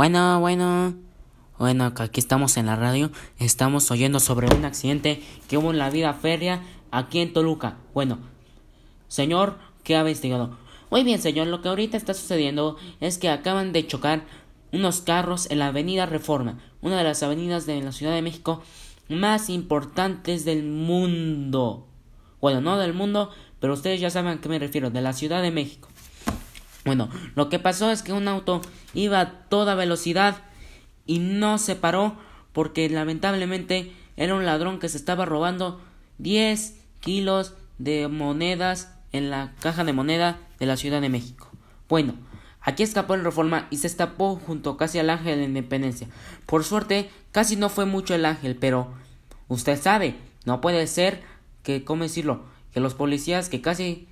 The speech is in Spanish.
Bueno, bueno. Bueno, aquí estamos en la radio. Estamos oyendo sobre un accidente que hubo en la vida férrea aquí en Toluca. Bueno, señor, ¿qué ha investigado? Muy bien, señor. Lo que ahorita está sucediendo es que acaban de chocar unos carros en la Avenida Reforma, una de las avenidas de la Ciudad de México más importantes del mundo. Bueno, no del mundo, pero ustedes ya saben a qué me refiero, de la Ciudad de México. Bueno, lo que pasó es que un auto iba a toda velocidad y no se paró porque lamentablemente era un ladrón que se estaba robando 10 kilos de monedas en la caja de moneda de la Ciudad de México. Bueno, aquí escapó el Reforma y se escapó junto casi al Ángel de la Independencia. Por suerte, casi no fue mucho el Ángel, pero usted sabe, no puede ser que, ¿cómo decirlo? Que los policías que casi